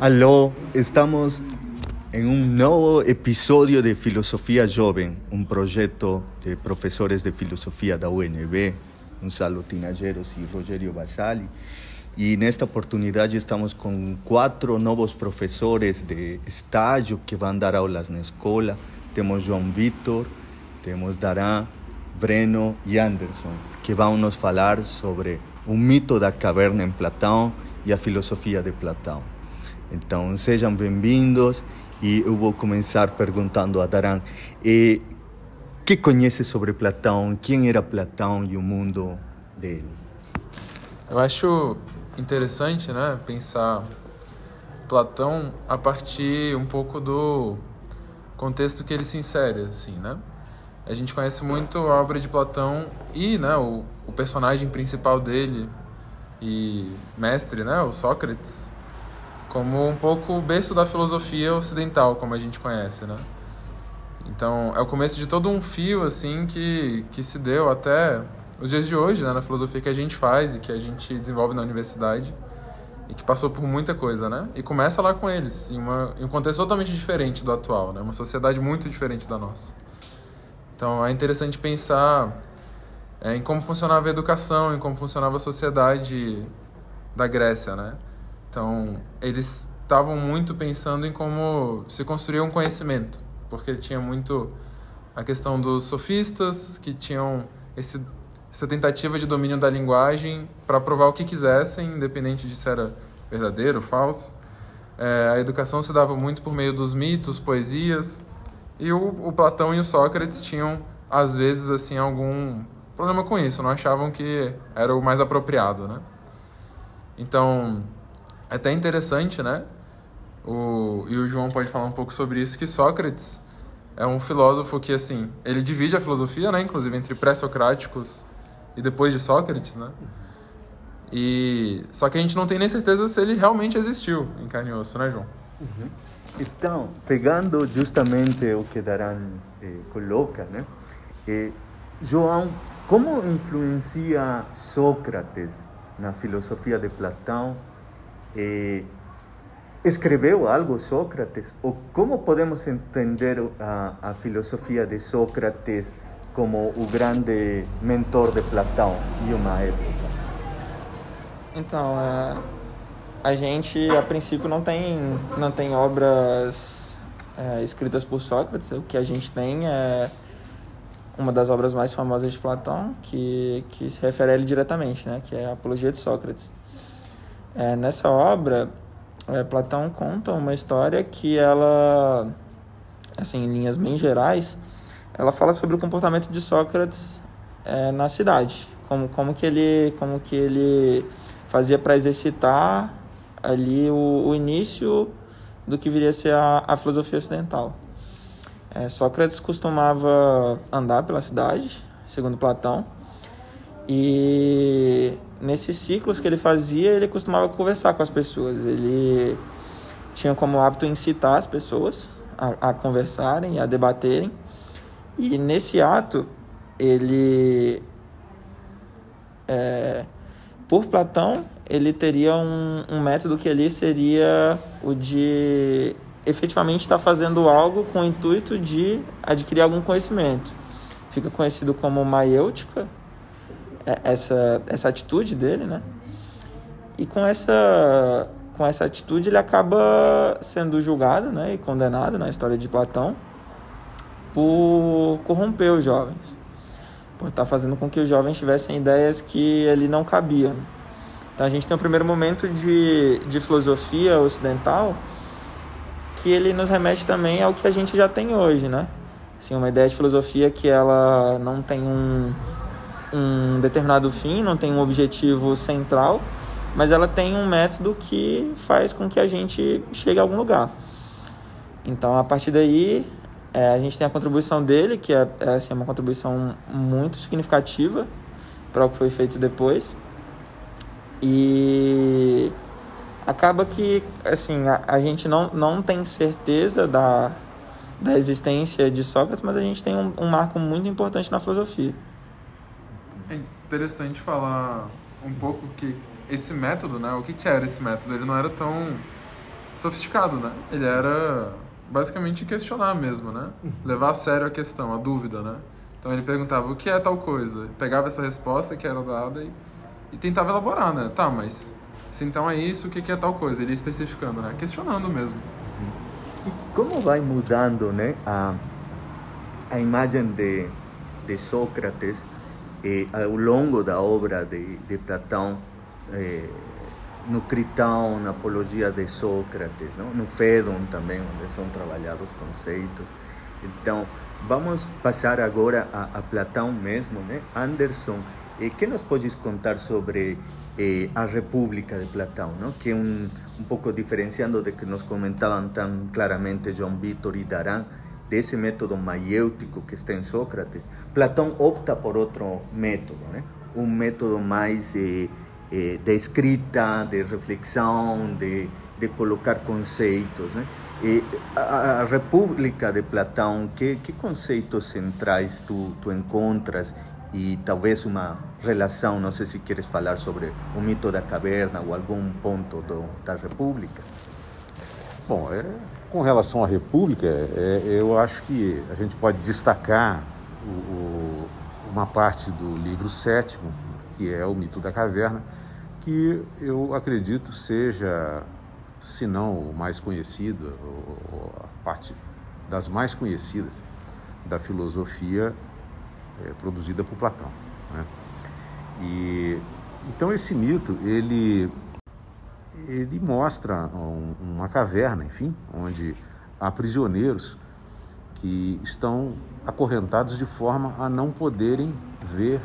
Aló, estamos nuevo episodio de Filosofía Joven, un proyecto de profesores de filosofía da UNB, Gonzalo Tinajeros y Rogerio Basali. Y en esta oportunidad estamos con cuatro nuevos profesores de estágio que van a dar aulas en la escuela. Tenemos João Vitor, tenemos Darán, Breno y Anderson, que van a nos hablar sobre un mito da caverna en Platón y la filosofía de Platón. Então, sejam bem-vindos e eu vou começar perguntando a Daran eh, que conhece sobre Platão, quem era Platão e o mundo dele. Eu acho interessante, né, pensar Platão a partir um pouco do contexto que ele se insere, assim, né? A gente conhece muito a obra de Platão e, né, o, o personagem principal dele e mestre, né, o Sócrates, como um pouco o berço da filosofia ocidental, como a gente conhece, né? Então, é o começo de todo um fio, assim, que, que se deu até os dias de hoje, né? Na filosofia que a gente faz e que a gente desenvolve na universidade e que passou por muita coisa, né? E começa lá com eles, em, uma, em um contexto totalmente diferente do atual, né? Uma sociedade muito diferente da nossa. Então, é interessante pensar é, em como funcionava a educação, em como funcionava a sociedade da Grécia, né? Então, eles estavam muito pensando em como se construir um conhecimento, porque tinha muito a questão dos sofistas que tinham esse, essa tentativa de domínio da linguagem para provar o que quisessem, independente de se era verdadeiro ou falso. É, a educação se dava muito por meio dos mitos, poesias, e o, o Platão e o Sócrates tinham às vezes assim algum problema com isso, não achavam que era o mais apropriado, né? Então, é até interessante, né? O, e o João pode falar um pouco sobre isso, que Sócrates é um filósofo que, assim, ele divide a filosofia, né? Inclusive entre pré-socráticos e depois de Sócrates, né? E só que a gente não tem nem certeza se ele realmente existiu em carne e osso, né, João? Uhum. Então, pegando justamente o que Daran eh, coloca, né? Eh, João, como influencia Sócrates na filosofia de Platão eh, escreveu algo Sócrates? Ou como podemos entender a, a filosofia de Sócrates como o grande mentor de Platão em uma época? Então, é, a gente a princípio não tem, não tem obras é, escritas por Sócrates, o que a gente tem é uma das obras mais famosas de Platão, que, que se refere a ele diretamente, né, que é a Apologia de Sócrates. É, nessa obra, é, Platão conta uma história que ela, assim, em linhas bem gerais, ela fala sobre o comportamento de Sócrates é, na cidade, como, como que ele, como que ele fazia para exercitar ali o, o, início do que viria a ser a, a filosofia ocidental. É, Sócrates costumava andar pela cidade, segundo Platão, e nesses ciclos que ele fazia, ele costumava conversar com as pessoas. Ele tinha como hábito incitar as pessoas a, a conversarem, a debaterem. E nesse ato, ele, é, por Platão, ele teria um, um método que ali seria o de efetivamente estar fazendo algo com o intuito de adquirir algum conhecimento. Fica conhecido como maiêutica, essa, essa atitude dele, né? E com essa, com essa atitude ele acaba sendo julgado né, e condenado na história de Platão por corromper os jovens, por estar fazendo com que os jovens tivessem ideias que ele não cabiam. Então a gente tem o primeiro momento de, de filosofia ocidental que ele nos remete também ao que a gente já tem hoje, né? Assim, uma ideia de filosofia que ela não tem um, um determinado fim, não tem um objetivo central, mas ela tem um método que faz com que a gente chegue a algum lugar. Então, a partir daí, é, a gente tem a contribuição dele, que é, é assim, uma contribuição muito significativa para o que foi feito depois. E acaba que assim a, a, gente não, não tem certeza da, da existência de Sócrates, mas a gente tem um, um marco muito importante na filosofia. É interessante falar um pouco que esse método, né? O que, que era esse método? Ele não era tão sofisticado, né? Ele era basicamente questionar mesmo, né? Levar a sério a questão, a dúvida, né? Então ele perguntava o que é tal coisa, pegava essa resposta que era dada e, e tentava elaborar, né? Tá, mas se então é isso, o que é tal coisa? Ele ia especificando, né? Questionando mesmo. E como vai mudando, né? A, a imagem de, de Sócrates eh, ao longo da obra de, de Platão, eh, no Critão, na Apologia de Sócrates, não? no Fédon também, onde são trabalhados conceitos. Então, vamos passar agora a, a Platão mesmo, né? Anderson, eh, que nos podes contar sobre eh, a República de Platão, não? que é um, um pouco diferenciando de que nos comentavam tão claramente João Vitor e Daran, desse método maiêutico que está em Sócrates, Platão opta por outro método, né? um método mais eh, eh, de escrita, de reflexão, de, de colocar conceitos. Né? E a, a, República de Platão, que, que conceitos centrais tu, tu encontras e talvez uma relação, não sei se queres falar sobre o mito da caverna ou algum ponto do, da República. Bom, é, com relação à República, é, eu acho que a gente pode destacar o, o, uma parte do livro sétimo, que é o mito da caverna, que eu acredito seja, se não o mais conhecido, ou a parte das mais conhecidas da filosofia é, produzida por Platão. Né? E então esse mito ele ele mostra um, uma caverna, enfim, onde há prisioneiros que estão acorrentados de forma a não poderem ver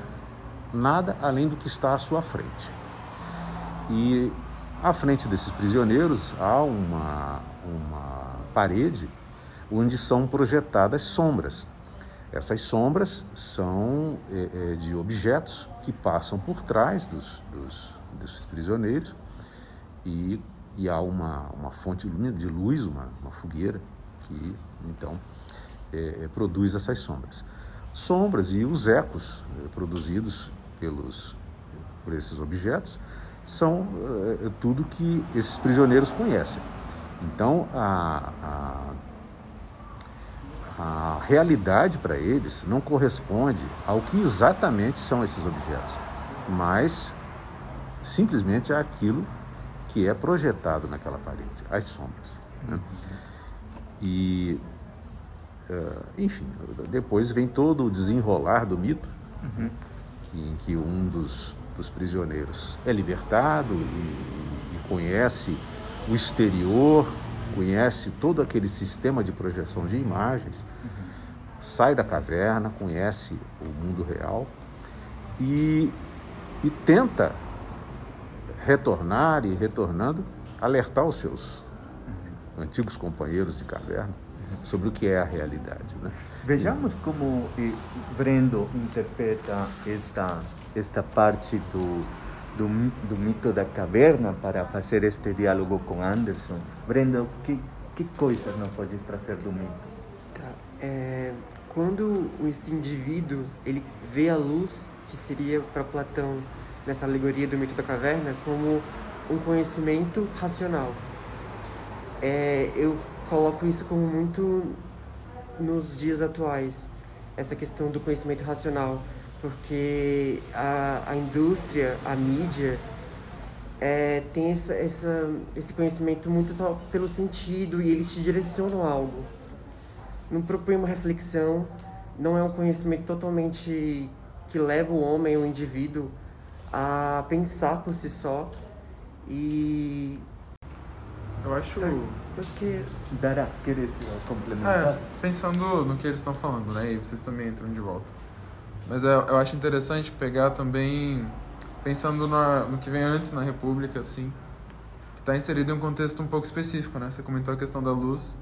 nada além do que está à sua frente. E à frente desses prisioneiros há uma, uma parede onde são projetadas sombras. Essas sombras são é, de objetos que passam por trás dos, dos, dos prisioneiros e, e, há uma, uma fonte de luz, uma, uma fogueira, que então é, é produz essas sombras. Sombras e os ecos é, produzidos pelos, por esses objetos são é, tudo que esses prisioneiros conhecem. Então, a, a a realidade para eles não corresponde ao que exatamente são esses objetos, mas simplesmente aquilo que é projetado naquela parede, as sombras. Né? E, uh, enfim, depois vem todo o desenrolar do mito, uhum. que, em que um dos, dos prisioneiros é libertado e, e conhece o exterior conhece todo aquele sistema de projeção de imagens, uhum. sai da caverna, conhece o mundo real e, e tenta retornar e retornando, alertar os seus antigos companheiros de caverna sobre o que é a realidade. Né? Vejamos como Brendo interpreta esta, esta parte do, do, do mito da caverna para fazer este diálogo com Anderson. Brenda, que, que coisas não podes trazer do mito? Tá. É, quando esse indivíduo ele vê a luz, que seria para Platão nessa alegoria do mito da caverna, como um conhecimento racional. É, eu coloco isso como muito nos dias atuais, essa questão do conhecimento racional porque a, a indústria, a mídia, é, tem essa, essa, esse conhecimento muito só pelo sentido e eles te direcionam a algo. Não propõe uma reflexão, não é um conhecimento totalmente que leva o homem, o indivíduo, a pensar por si só e eu acho. É, porque. Dará, queres complementar? É, pensando no que eles estão falando, né? E vocês também entram de volta. Mas eu, eu acho interessante pegar também, pensando na, no que vem antes na República, assim, que está inserido em um contexto um pouco específico, né? Você comentou a questão da luz,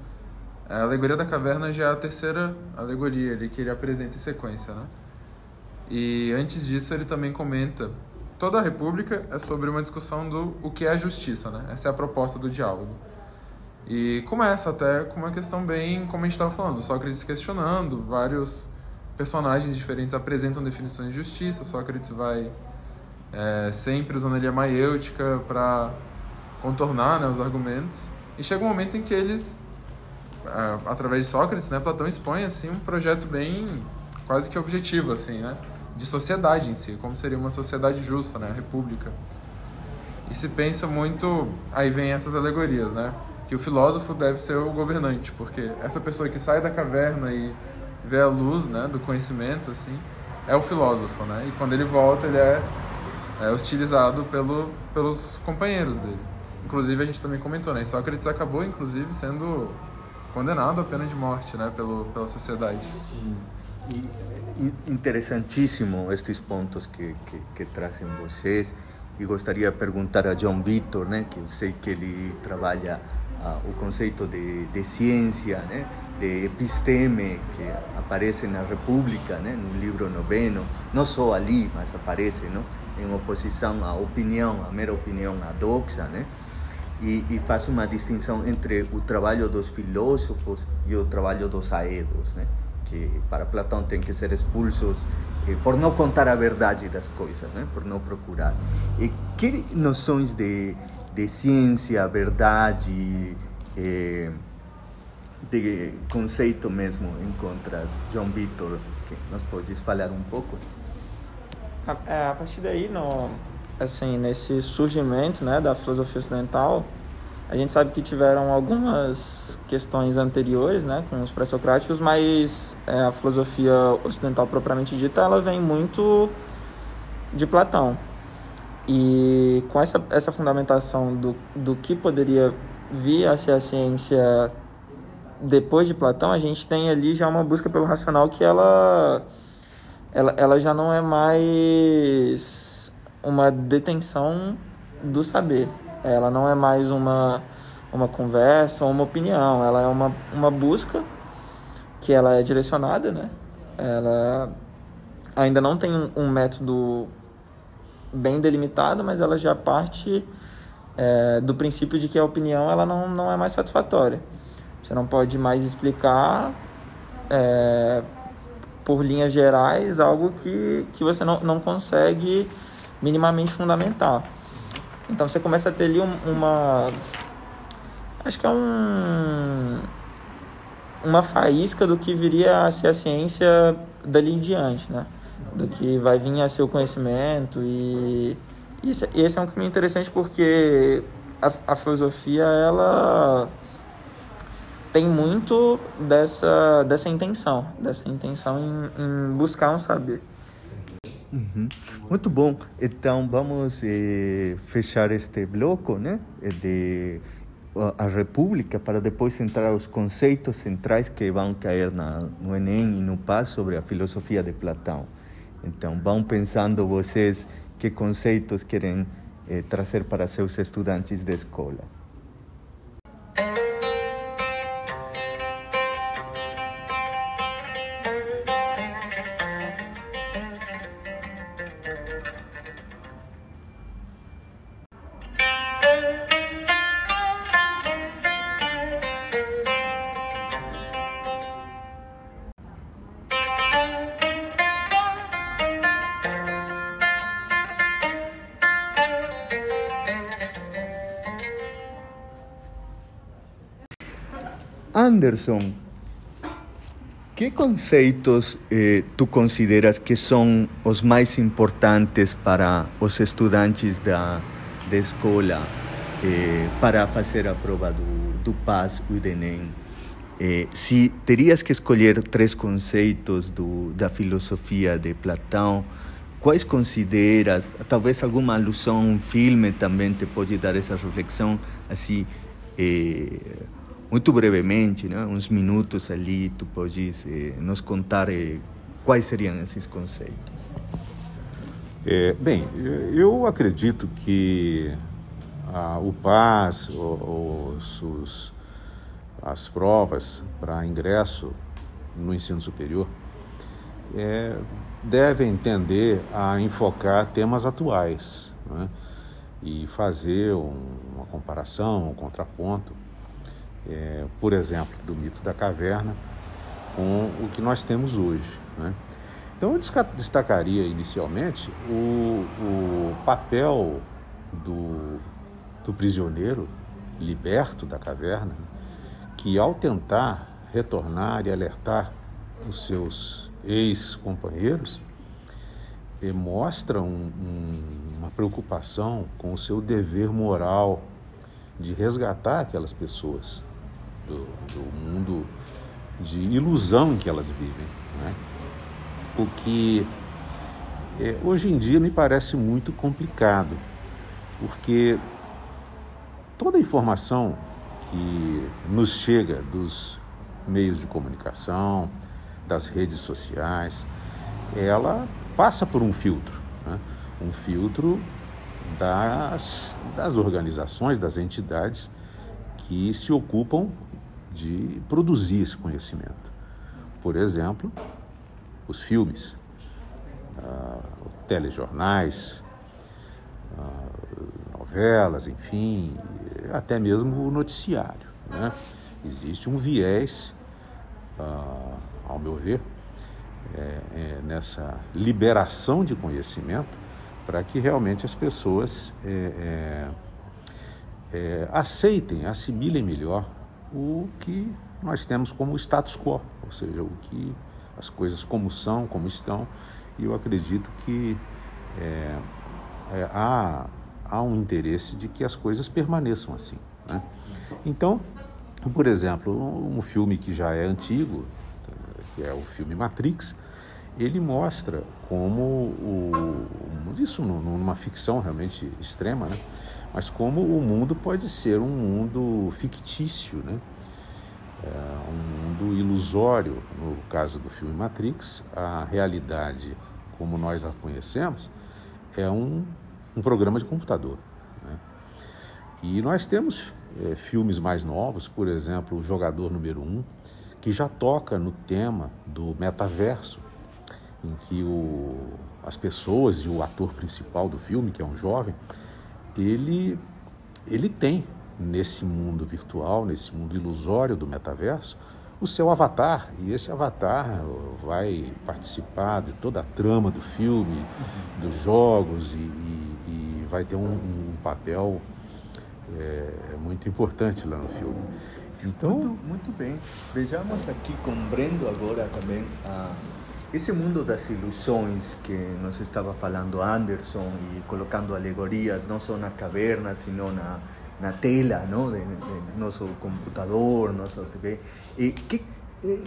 A alegoria da caverna já é a terceira alegoria ali que ele apresenta em sequência, né? E antes disso ele também comenta toda a República é sobre uma discussão do o que é a justiça, né? Essa é a proposta do diálogo. E começa até com uma questão bem, como a gente estava falando, Sócrates questionando, vários personagens diferentes apresentam definições de justiça, Sócrates vai é, sempre usando ali a maiêutica para contornar né, os argumentos. E chega um momento em que eles, é, através de Sócrates, né, Platão expõe assim um projeto bem quase que objetivo, assim, né, de sociedade em si, como seria uma sociedade justa, né, a república. E se pensa muito, aí vem essas alegorias, né, que o filósofo deve ser o governante, porque essa pessoa que sai da caverna e vê a luz, né, do conhecimento, assim, é o filósofo, né, e quando ele volta ele é, é hostilizado pelo, pelos companheiros dele. Inclusive a gente também comentou, né, Sócrates acabou inclusive sendo condenado à pena de morte, né, pelo, pela sociedade. Sim. E interessantíssimo estes pontos que, que, que trazem vocês. E gostaria de perguntar a John Victor, né, que eu sei que ele trabalha uh, o conceito de, de ciência, né, de episteme que aparece na República, né, no livro noveno, não só ali, mas aparece, não, em oposição à opinião, à mera opinião, à doxa, né, e, e faz uma distinção entre o trabalho dos filósofos e o trabalho dos aedos, né, que para Platão tem que ser expulsos eh, por não contar a verdade das coisas, né, por não procurar. E que noções de, de ciência, verdade, eh, de conceito mesmo encontras, João Vitor, que nos podes falar um pouco? A, é, a partir daí, no, assim, nesse surgimento né, da filosofia ocidental, a gente sabe que tiveram algumas questões anteriores, né, com os pré-socráticos, mas é, a filosofia ocidental propriamente dita, ela vem muito de Platão. E com essa, essa fundamentação do, do que poderia vir a ser a ciência depois de Platão, a gente tem ali já uma busca pelo racional que ela, ela, ela já não é mais uma detenção do saber. Ela não é mais uma, uma conversa ou uma opinião. Ela é uma, uma busca que ela é direcionada, né? Ela ainda não tem um método bem delimitada, mas ela já parte é, do princípio de que a opinião ela não, não é mais satisfatória. Você não pode mais explicar é, por linhas gerais algo que, que você não, não consegue minimamente fundamentar. Então você começa a ter ali um, uma. Acho que é um. Uma faísca do que viria a ser a ciência dali em diante, né? do que vai vir a ser o conhecimento e esse, esse é um caminho interessante porque a, a filosofia ela tem muito dessa dessa intenção dessa intenção em, em buscar um saber Uhum. Muito bom. Então vamos eh, fechar este bloco, né, de a República para depois entrar os conceitos centrais que vão cair na, no Enem e no PAS sobre a filosofia de Platão. Então, vão pensando vocês que conceitos querem eh, trazer para seus estudantes de escola. Anderson, que conceitos eh, tu consideras que são os mais importantes para os estudantes da, da escola eh, para fazer a prova do, do PAS e do Enem? Eh, se terias que escolher três conceitos do, da filosofia de Platão, quais consideras? Talvez alguma alusão um filme também te pode dar essa reflexão, assim, eh, muito brevemente, né, uns minutos ali, tu podes eh, nos contar eh, quais seriam esses conceitos? É, bem, eu acredito que ah, o PAS, os, os, as provas para ingresso no ensino superior, é, devem tender a enfocar temas atuais né? e fazer um, uma comparação, um contraponto, é, por exemplo, do mito da caverna com o que nós temos hoje. Né? Então, eu destacaria inicialmente o, o papel do, do prisioneiro liberto da caverna, que ao tentar retornar e alertar os seus ex-companheiros, mostra um, um, uma preocupação com o seu dever moral de resgatar aquelas pessoas do, do mundo de ilusão em que elas vivem. Né? O que é, hoje em dia me parece muito complicado, porque toda a informação que nos chega dos meios de comunicação, das redes sociais, ela passa por um filtro, né? um filtro das, das organizações, das entidades que se ocupam de produzir esse conhecimento. Por exemplo, os filmes, uh, telejornais, uh, novelas, enfim, até mesmo o noticiário. Né? Existe um viés, uh, ao meu ver, é, é, nessa liberação de conhecimento para que realmente as pessoas é, é, é, aceitem, assimilem melhor o que nós temos como status quo, ou seja, o que as coisas como são, como estão, e eu acredito que é, é, há, há um interesse de que as coisas permaneçam assim. Né? Então, por exemplo, um filme que já é antigo, que é o filme Matrix, ele mostra como o, isso numa ficção realmente extrema, né? mas como o mundo pode ser um mundo fictício, né? É um mundo ilusório. No caso do filme Matrix, a realidade, como nós a conhecemos, é um, um programa de computador. Né? E nós temos é, filmes mais novos, por exemplo, O Jogador Número 1, um, que já toca no tema do metaverso, em que o, as pessoas e o ator principal do filme, que é um jovem, ele, ele tem nesse mundo virtual, nesse mundo ilusório do metaverso, o seu avatar. E esse avatar vai participar de toda a trama do filme, dos jogos, e, e, e, vai ter um, um papel é, muito importante lá no filme. Então... Muito, muito bem. Vejamos aqui com Brendo agora também a esse mundo das ilusões que nos estava falando Anderson e colocando alegorias não só na caverna, sino na, na tela não? De, de nosso computador, nosso TV. E que eh,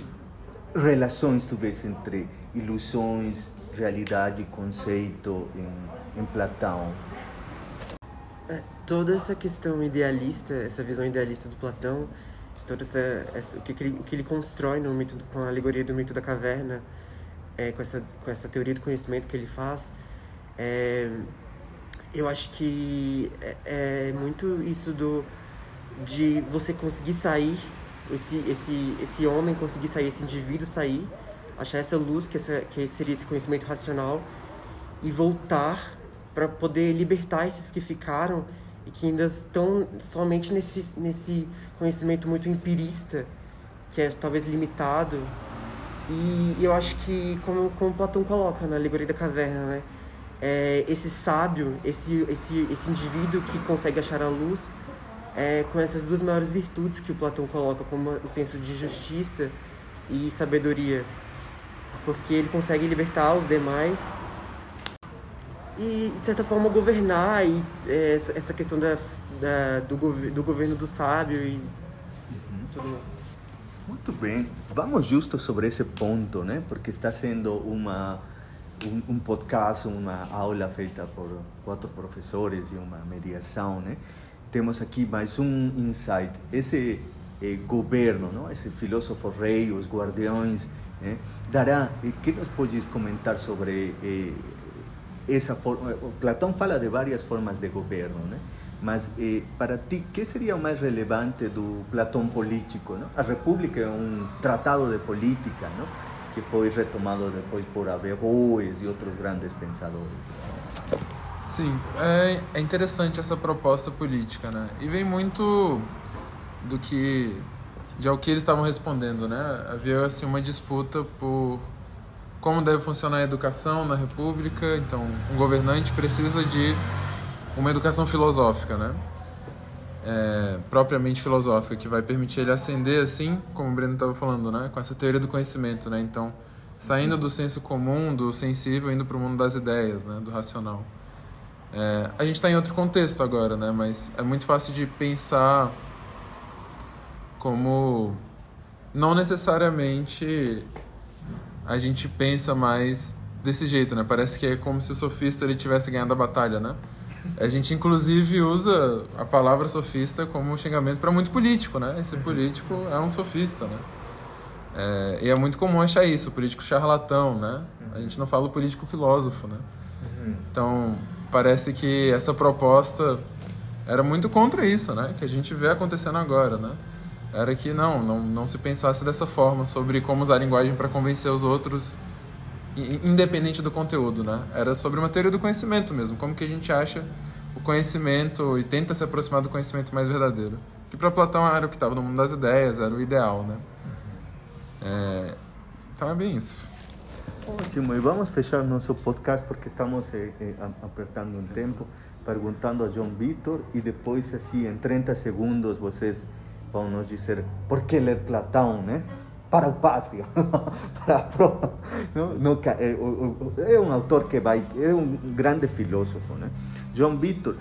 relações tu vês entre ilusões, realidade conceito em, em Platão? É, toda essa questão idealista, essa visão idealista do Platão, toda essa, essa o, que ele, o que ele constrói no mito, com a alegoria do mito da caverna, é, com, essa, com essa teoria do conhecimento que ele faz, é, eu acho que é, é, muito isso do de você conseguir sair, esse, esse, esse homem conseguir sair, esse indivíduo sair, achar essa luz, que, essa, que seria esse conhecimento racional, e voltar para poder libertar esses que ficaram e que ainda estão somente nesse, nesse conhecimento muito empirista, que é talvez limitado e eu acho que, como, como Platão coloca na Alegoria da Caverna, né? É, esse sábio, esse, esse, esse indivíduo que consegue achar a luz, é, com essas duas maiores virtudes que o Platão coloca, como o senso de justiça e sabedoria. Porque ele consegue libertar os demais e, de certa forma, governar e, é, essa questão da, da, do, do governo do sábio e uhum. tudo mais. Muito bem. Vamos justo sobre esse ponto, né? Porque está sendo uma um, podcast, uma aula feita por quatro professores e uma mediação, né? Temos aqui mais um insight. Esse eh, governo, não? Esse filósofo rei, os guardiões, né? dará. O que nos podes comentar sobre eh, essa forma, Platão fala de várias formas de governo, né? Mas eh, para ti, que seria o mais relevante do Platão político? Não? A República é um tratado de política, não? Que foi retomado depois por Averroes e outros grandes pensadores. Sim, é, é interessante essa proposta política, né? E vem muito do que de ao que eles estavam respondendo, né? Havia assim uma disputa por como deve funcionar a educação na República. Então, um governante precisa de uma educação filosófica, né? É, propriamente filosófica, que vai permitir ele ascender, assim, como o Breno estava falando, né? Com essa teoria do conhecimento, né? Então, saindo do senso comum, do sensível, indo para o mundo das ideias, né? Do racional. É, a gente está em outro contexto agora, né? Mas é muito fácil de pensar como não necessariamente a gente pensa mais desse jeito, né? Parece que é como se o sofista ele tivesse ganhado a batalha, né? A gente inclusive usa a palavra sofista como xingamento para muito político, né? Esse político é um sofista, né? É, e é muito comum achar isso, político charlatão, né? A gente não fala o político filósofo, né? Então, parece que essa proposta era muito contra isso, né? Que a gente vê acontecendo agora, né? era que não, não, não se pensasse dessa forma sobre como usar a linguagem para convencer os outros, independente do conteúdo, né? Era sobre uma teoria do conhecimento mesmo, como que a gente acha o conhecimento e tenta se aproximar do conhecimento mais verdadeiro. Que para Platão era o que estava no mundo das ideias, era o ideal, né? É, então é bem isso. Ótimo, e vamos fechar nosso podcast porque estamos eh, eh, apertando um tempo, perguntando a João Vitor e depois, assim, em 30 segundos, vocês vão nos dizer por que ler Platão, né? Para o pátrio, para pro, não, não, é, é um autor que vai, é um grande filósofo, né? João Vitor,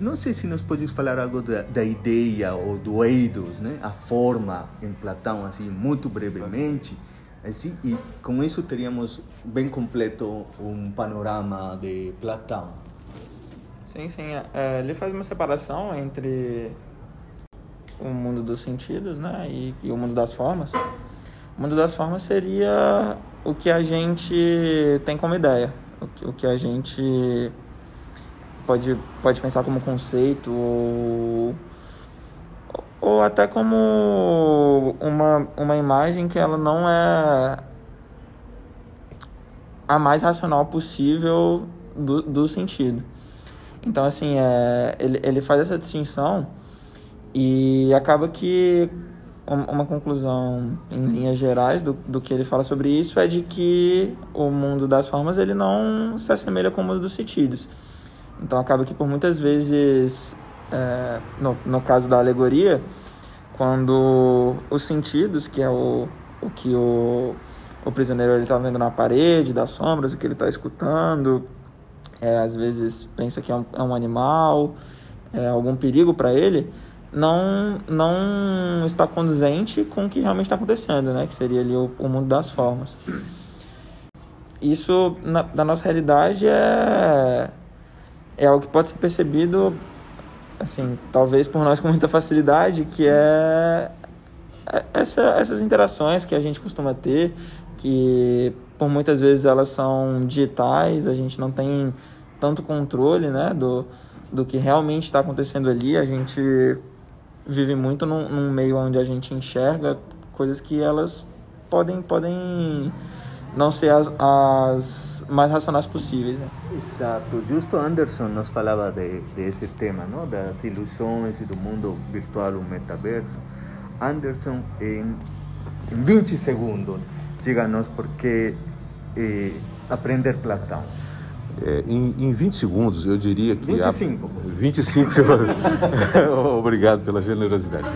não sei se nos podes falar algo da, da ideia ou do eidos, né? A forma em Platão, assim, muito brevemente, assim, e com isso teríamos bem completo um panorama de Platão. Sim, sim. É, ele faz uma separação entre o mundo dos sentidos, né? E, e o mundo das formas. Mundo das formas seria o que a gente tem como ideia, o que a gente pode, pode pensar como conceito ou, ou até como uma, uma imagem que ela não é a mais racional possível do, do sentido. Então, assim, é, ele, ele faz essa distinção e acaba que uma conclusão em linhas gerais do, do que ele fala sobre isso é de que o mundo das formas ele não se assemelha com o mundo dos sentidos. Então acaba que por muitas vezes, é, no, no caso da alegoria, quando os sentidos, que é o, o que o, o prisioneiro está vendo na parede, das sombras, o que ele está escutando, é, às vezes pensa que é um, é um animal, é algum perigo para ele, não, não está condizente com o que realmente está acontecendo, né? Que seria ali o, o mundo das formas. Isso, na, nossa realidade, é, é algo que pode ser percebido, assim, talvez por nós com muita facilidade, que é, é essa, essas interações que a gente costuma ter, que por muitas vezes elas são digitais, a gente não tem tanto controle, né, do, do que realmente está acontecendo ali, a gente vive muito num, num, meio onde a gente enxerga coisas que elas podem, podem não ser as, as mais racionais possíveis. Né? Exato. Justo Anderson nos falava de, desse tema, não? das ilusões e do mundo virtual, o metaverso. Anderson, em, em 20 segundos, diga-nos por que eh, aprender Platão. É, em, em 20 segundos, eu diria que. 25. A, 25 segundos. Obrigado pela generosidade.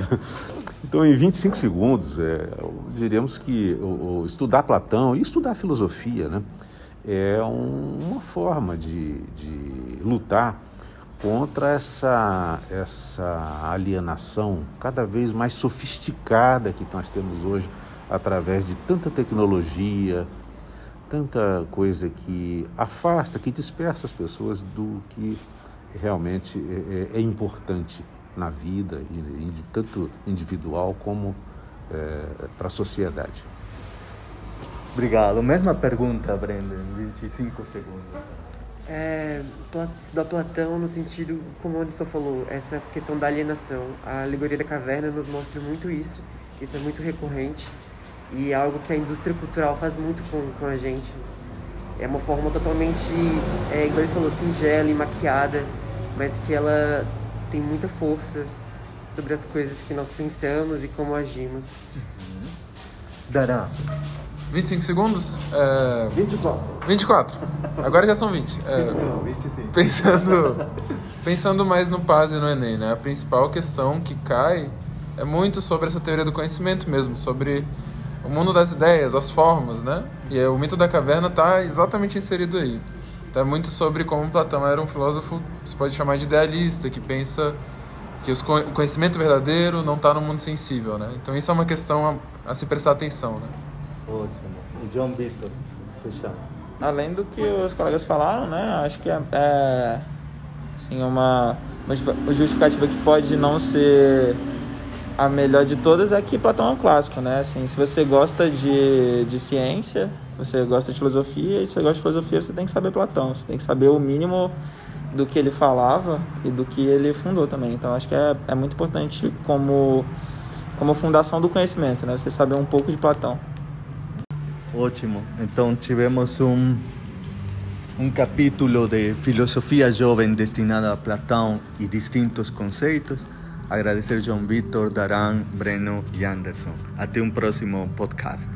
Então, em 25 segundos, é, diríamos que o, o, estudar Platão e estudar filosofia né, é um, uma forma de, de lutar contra essa, essa alienação cada vez mais sofisticada que nós temos hoje através de tanta tecnologia, tanta coisa que afasta, que dispersa as pessoas do que realmente é, é, é importante na vida, tanto individual como é, para a sociedade. Obrigado. Mesma pergunta, Brenda, 25 segundos. É, estudar Platão no sentido, como o Anderson falou, essa questão da alienação. A alegoria da caverna nos mostra muito isso. Isso é muito recorrente e é algo que a indústria cultural faz muito com, com a gente. É uma forma totalmente, é, igual ele falou, singela e maquiada, mas que ela tem muita força sobre as coisas que nós pensamos e como agimos. Uhum. Dará. 25 segundos? É... 24. 24. Agora já são 20. É... Não, 25. Pensando, pensando mais no PAS e no Enem, né? A principal questão que cai é muito sobre essa teoria do conhecimento mesmo, sobre o mundo das ideias, as formas, né? E o mito da caverna está exatamente inserido aí. Então é muito sobre como Platão era um filósofo, você pode chamar de idealista, que pensa que os, o conhecimento verdadeiro não está no mundo sensível, né? Então isso é uma questão a, a se prestar atenção, né? Ótimo. O John Vitor, fechar. Além do que os colegas falaram, né? Acho que é, é assim, uma, uma justificativa que pode não ser a melhor de todas é que Platão é um clássico, né? Assim, se você gosta de, de ciência, você gosta de filosofia, e se você gosta de filosofia, você tem que saber Platão. Você tem que saber o mínimo do que ele falava e do que ele fundou também. Então, acho que é, é muito importante como, como fundação do conhecimento, né? Você saber um pouco de Platão. Ótimo. Então, tivemos um, um capítulo de filosofia jovem destinado a Platão e distintos conceitos. Agradecer John Vitor, Daran, Breno e Anderson. Até um próximo podcast.